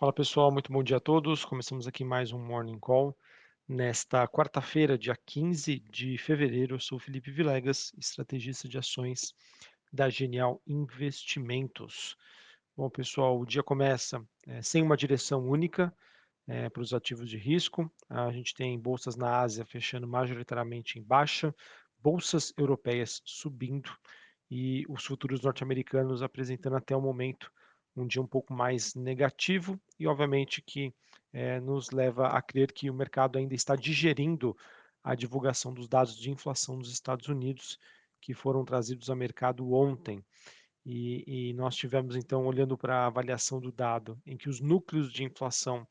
Fala pessoal, muito bom dia a todos. Começamos aqui mais um Morning Call. Nesta quarta-feira, dia 15 de fevereiro, eu sou Felipe Vilegas, estrategista de ações da Genial Investimentos. Bom, pessoal, o dia começa é, sem uma direção única é, para os ativos de risco. A gente tem bolsas na Ásia fechando majoritariamente em baixa, bolsas europeias subindo e os futuros norte-americanos apresentando até o momento um dia um pouco mais negativo e, obviamente, que é, nos leva a crer que o mercado ainda está digerindo a divulgação dos dados de inflação dos Estados Unidos que foram trazidos ao mercado ontem. E, e nós tivemos, então, olhando para a avaliação do dado, em que os núcleos de inflação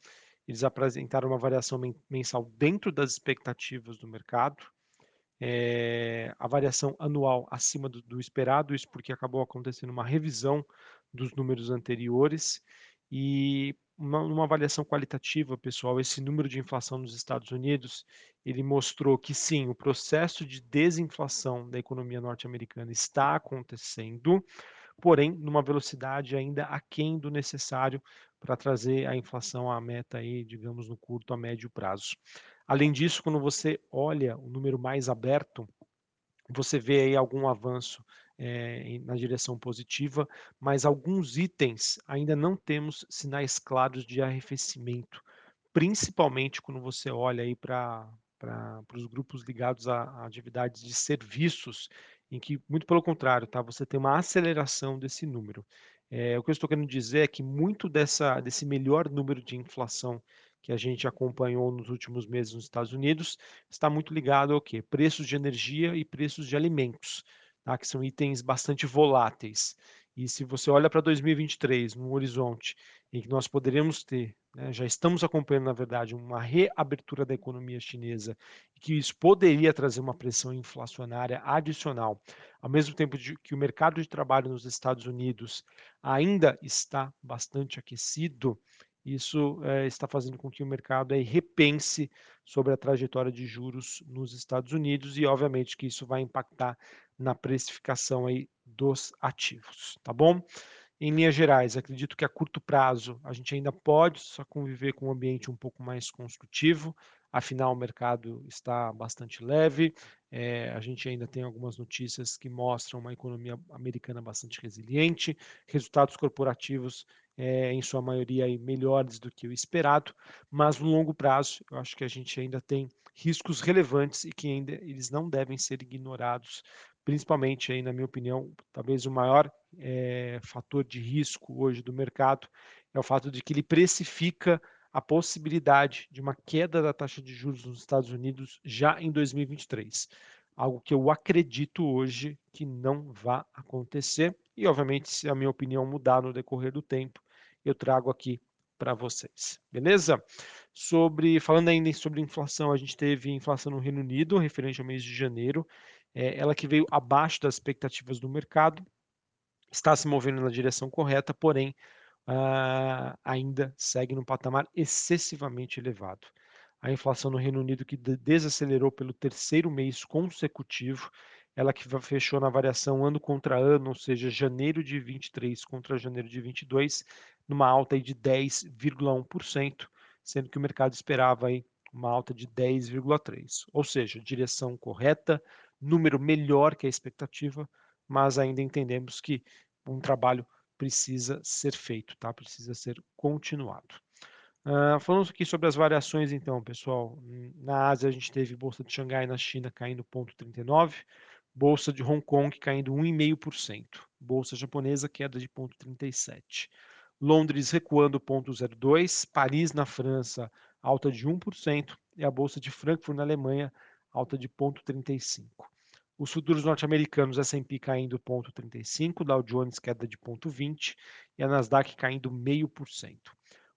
eles apresentaram uma variação mensal dentro das expectativas do mercado, é, a variação anual acima do, do, esperado, isso porque acabou acontecendo uma revisão dos números anteriores e uma, uma, avaliação qualitativa, pessoal, esse número de inflação nos Estados Unidos, ele mostrou que sim, o processo de desinflação da economia norte-americana está acontecendo, porém numa velocidade ainda aquém do necessário para trazer a inflação à meta aí, digamos, no curto a médio prazo. Além disso, quando você olha o número mais aberto, você vê aí algum avanço é, na direção positiva, mas alguns itens ainda não temos sinais claros de arrefecimento, principalmente quando você olha aí para para os grupos ligados a, a, atividades de serviços, em que, muito pelo contrário, tá, você tem uma aceleração desse número. É, o que eu estou querendo dizer é que muito dessa, desse melhor número de inflação que a gente acompanhou nos últimos meses nos Estados Unidos, está muito ligado ao quê? Preços de energia e preços de alimentos, tá? que são itens bastante voláteis. E se você olha para 2023, num horizonte em que nós poderíamos ter, né, já estamos acompanhando, na verdade, uma reabertura da economia chinesa, e que isso poderia trazer uma pressão inflacionária adicional, ao mesmo tempo de, que o mercado de trabalho nos Estados Unidos ainda está bastante aquecido, isso é, está fazendo com que o mercado aí repense sobre a trajetória de juros nos Estados Unidos e, obviamente, que isso vai impactar na precificação aí dos ativos, tá bom? Em linhas gerais, acredito que a curto prazo a gente ainda pode só conviver com um ambiente um pouco mais construtivo, afinal o mercado está bastante leve, é, a gente ainda tem algumas notícias que mostram uma economia americana bastante resiliente, resultados corporativos é, em sua maioria aí, melhores do que o esperado, mas no longo prazo eu acho que a gente ainda tem riscos relevantes e que ainda eles não devem ser ignorados, principalmente aí na minha opinião, talvez o maior é, fator de risco hoje do mercado é o fato de que ele precifica a possibilidade de uma queda da taxa de juros nos Estados Unidos já em 2023 algo que eu acredito hoje que não vai acontecer. E, obviamente, se a minha opinião mudar no decorrer do tempo, eu trago aqui para vocês, beleza? Sobre, falando ainda sobre inflação, a gente teve inflação no Reino Unido, referente ao mês de janeiro, é, ela que veio abaixo das expectativas do mercado, está se movendo na direção correta, porém, uh, ainda segue num patamar excessivamente elevado. A inflação no Reino Unido que desacelerou pelo terceiro mês consecutivo, ela que fechou na variação ano contra ano, ou seja, janeiro de 23 contra janeiro de 22, numa alta aí de 10,1%, sendo que o mercado esperava aí uma alta de 10,3%. Ou seja, direção correta, número melhor que a expectativa, mas ainda entendemos que um trabalho precisa ser feito, tá? precisa ser continuado. Uh, falando aqui sobre as variações, então, pessoal, na Ásia a gente teve Bolsa de Xangai na China caindo 0,39%, Bolsa de Hong Kong caindo 1,5%, Bolsa japonesa queda de 0,37%. Londres recuando 0,02%, Paris na França alta de 1% e a bolsa de Frankfurt na Alemanha alta de 0,35%. Os futuros norte-americanos S&P caindo 0,35%, Dow Jones queda de 0,20% e a Nasdaq caindo 0,5%.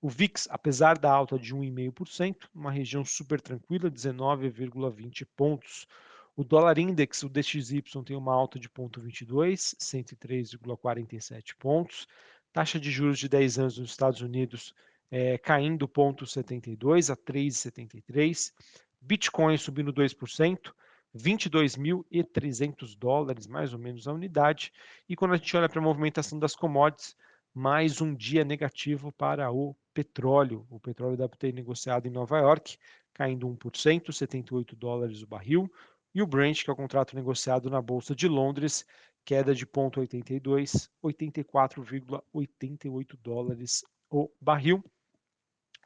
O VIX, apesar da alta de 1,5%, uma região super tranquila, 19,20 pontos. O dólar index, o DXY, tem uma alta de 0,22, 103,47 pontos. Taxa de juros de 10 anos nos Estados Unidos é, caindo 0,72 a 3,73. Bitcoin subindo 2%, 22.300 dólares, mais ou menos, a unidade. E quando a gente olha para a movimentação das commodities, mais um dia negativo para o petróleo. O petróleo deve ter negociado em Nova York, caindo 1%, 78 dólares o barril. E o Brent, que é o contrato negociado na Bolsa de Londres, queda de 0,82, 84,88 dólares o barril.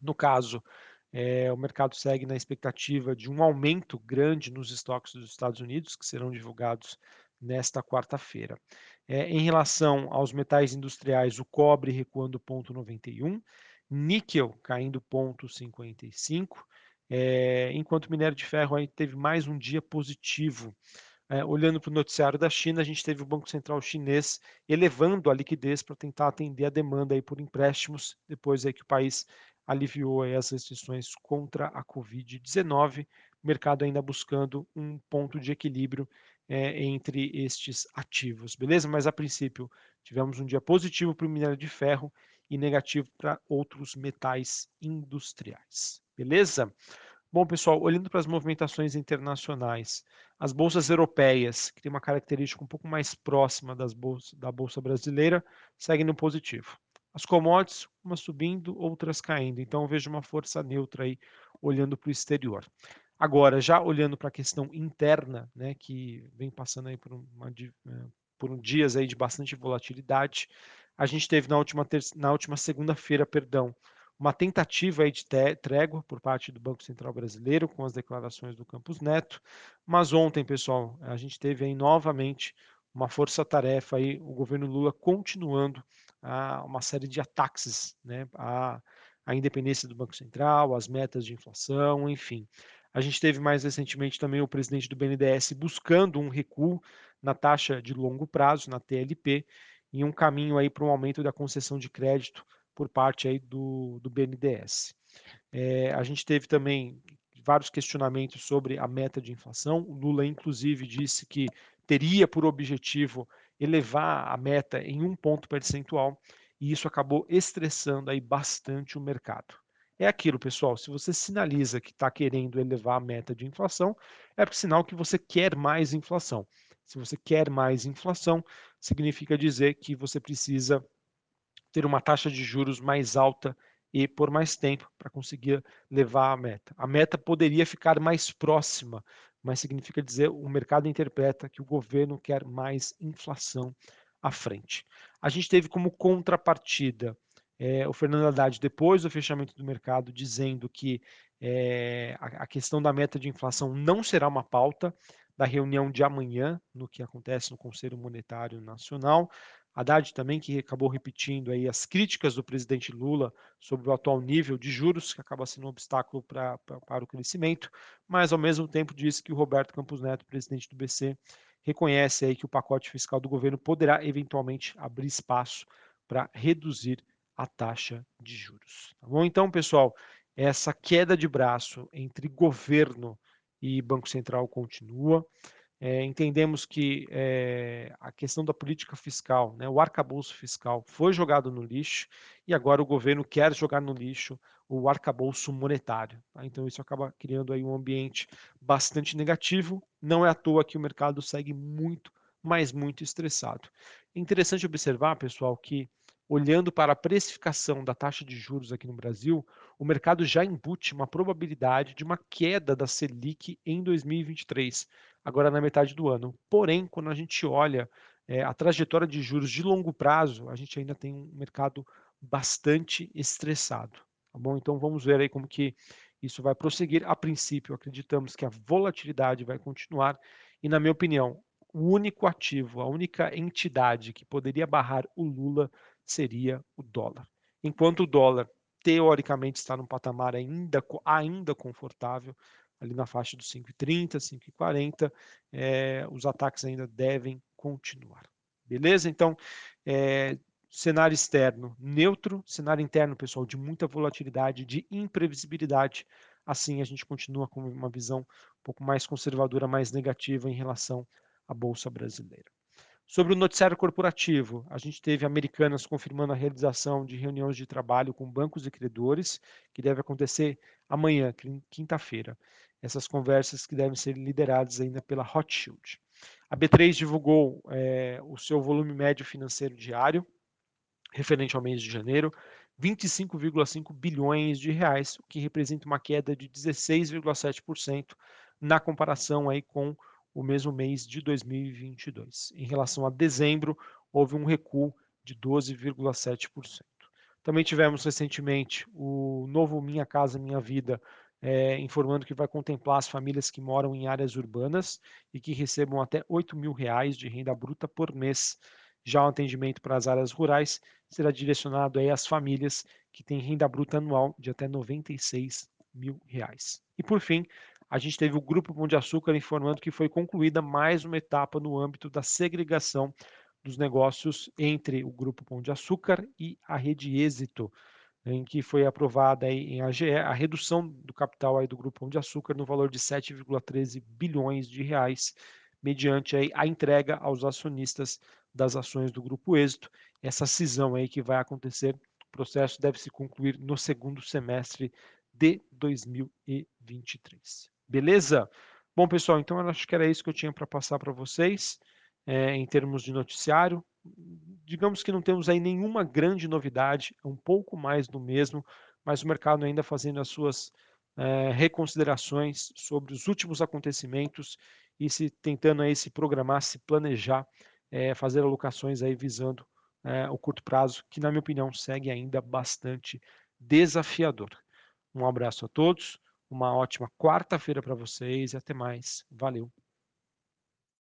No caso, é, o mercado segue na expectativa de um aumento grande nos estoques dos Estados Unidos, que serão divulgados nesta quarta-feira. É, em relação aos metais industriais, o cobre recuando 0,91, níquel caindo 0,55, é, enquanto o minério de ferro aí teve mais um dia positivo. É, olhando para o noticiário da China, a gente teve o Banco Central chinês elevando a liquidez para tentar atender a demanda aí por empréstimos, depois aí que o país aliviou as restrições contra a Covid-19, mercado ainda buscando um ponto de equilíbrio é, entre estes ativos, beleza? Mas a princípio tivemos um dia positivo para o minério de ferro e negativo para outros metais industriais, beleza? Bom, pessoal, olhando para as movimentações internacionais, as bolsas europeias, que tem uma característica um pouco mais próxima das bolsas, da bolsa brasileira, seguem no positivo. As commodities, umas subindo, outras caindo. Então, eu vejo uma força neutra aí, olhando para o exterior. Agora, já olhando para a questão interna, né, que vem passando aí por, uma, eh, por um dias aí de bastante volatilidade, a gente teve na última, na última segunda-feira, perdão, uma tentativa de trégua por parte do Banco Central Brasileiro com as declarações do Campos Neto, mas ontem, pessoal, a gente teve aí novamente uma força-tarefa aí, o governo Lula continuando a uma série de ataques né, à, à independência do Banco Central, às metas de inflação, enfim. A gente teve mais recentemente também o presidente do BNDES buscando um recuo na taxa de longo prazo, na TLP, em um caminho aí para um aumento da concessão de crédito por parte aí do, do BNDES. É, a gente teve também vários questionamentos sobre a meta de inflação. O Lula, inclusive, disse que teria por objetivo elevar a meta em um ponto percentual e isso acabou estressando aí bastante o mercado. É aquilo, pessoal, se você sinaliza que está querendo elevar a meta de inflação, é sinal que você quer mais inflação. Se você quer mais inflação, significa dizer que você precisa ter uma taxa de juros mais alta e por mais tempo para conseguir levar a meta. A meta poderia ficar mais próxima, mas significa dizer o mercado interpreta que o governo quer mais inflação à frente. A gente teve como contrapartida é, o Fernando Haddad, depois do fechamento do mercado, dizendo que é, a, a questão da meta de inflação não será uma pauta da reunião de amanhã, no que acontece no Conselho Monetário Nacional. Haddad também que acabou repetindo aí as críticas do presidente Lula sobre o atual nível de juros, que acaba sendo um obstáculo pra, pra, para o crescimento, mas ao mesmo tempo disse que o Roberto Campos Neto, presidente do BC, reconhece aí que o pacote fiscal do governo poderá eventualmente abrir espaço para reduzir a taxa de juros. Tá bom? Então, pessoal, essa queda de braço entre governo e Banco Central continua. É, entendemos que é, a questão da política fiscal, né, o arcabouço fiscal, foi jogado no lixo e agora o governo quer jogar no lixo o arcabouço monetário. Tá? Então isso acaba criando aí um ambiente bastante negativo. Não é à toa que o mercado segue muito, mas muito estressado. É interessante observar, pessoal, que olhando para a precificação da taxa de juros aqui no Brasil, o mercado já embute uma probabilidade de uma queda da Selic em 2023 agora na metade do ano. Porém, quando a gente olha é, a trajetória de juros de longo prazo, a gente ainda tem um mercado bastante estressado. Tá bom? Então vamos ver aí como que isso vai prosseguir. A princípio, acreditamos que a volatilidade vai continuar e, na minha opinião, o único ativo, a única entidade que poderia barrar o Lula seria o dólar. Enquanto o dólar teoricamente está num patamar ainda, ainda confortável, ali na faixa dos 5,30, 5,40, é, os ataques ainda devem continuar. Beleza? Então, é, cenário externo neutro, cenário interno, pessoal, de muita volatilidade, de imprevisibilidade. Assim, a gente continua com uma visão um pouco mais conservadora, mais negativa em relação à Bolsa Brasileira. Sobre o noticiário corporativo, a gente teve Americanas confirmando a realização de reuniões de trabalho com bancos e credores, que deve acontecer amanhã, quinta-feira essas conversas que devem ser lideradas ainda pela Rothschild. A B3 divulgou é, o seu volume médio financeiro diário, referente ao mês de janeiro, 25,5 bilhões de reais, o que representa uma queda de 16,7% na comparação aí com o mesmo mês de 2022. Em relação a dezembro, houve um recuo de 12,7%. Também tivemos recentemente o novo Minha Casa Minha Vida, é, informando que vai contemplar as famílias que moram em áreas urbanas e que recebam até 8 mil reais de renda bruta por mês. Já o atendimento para as áreas rurais será direcionado aí às famílias que têm renda bruta anual de até 96 mil reais. E por fim, a gente teve o Grupo Pão de Açúcar informando que foi concluída mais uma etapa no âmbito da segregação dos negócios entre o Grupo Pão de Açúcar e a Rede Êxito, em que foi aprovada em AGE a redução do capital aí do Grupo Pão de Açúcar no valor de 7,13 bilhões de reais, mediante aí a entrega aos acionistas das ações do Grupo Êxito. Essa cisão aí que vai acontecer, o processo deve se concluir no segundo semestre de 2023. Beleza? Bom, pessoal, então eu acho que era isso que eu tinha para passar para vocês é, em termos de noticiário. Digamos que não temos aí nenhuma grande novidade, é um pouco mais do mesmo, mas o mercado ainda fazendo as suas é, reconsiderações sobre os últimos acontecimentos e se tentando aí se programar, se planejar, é, fazer alocações aí visando o curto prazo, que na minha opinião segue ainda bastante desafiador. Um abraço a todos, uma ótima quarta-feira para vocês e até mais. Valeu!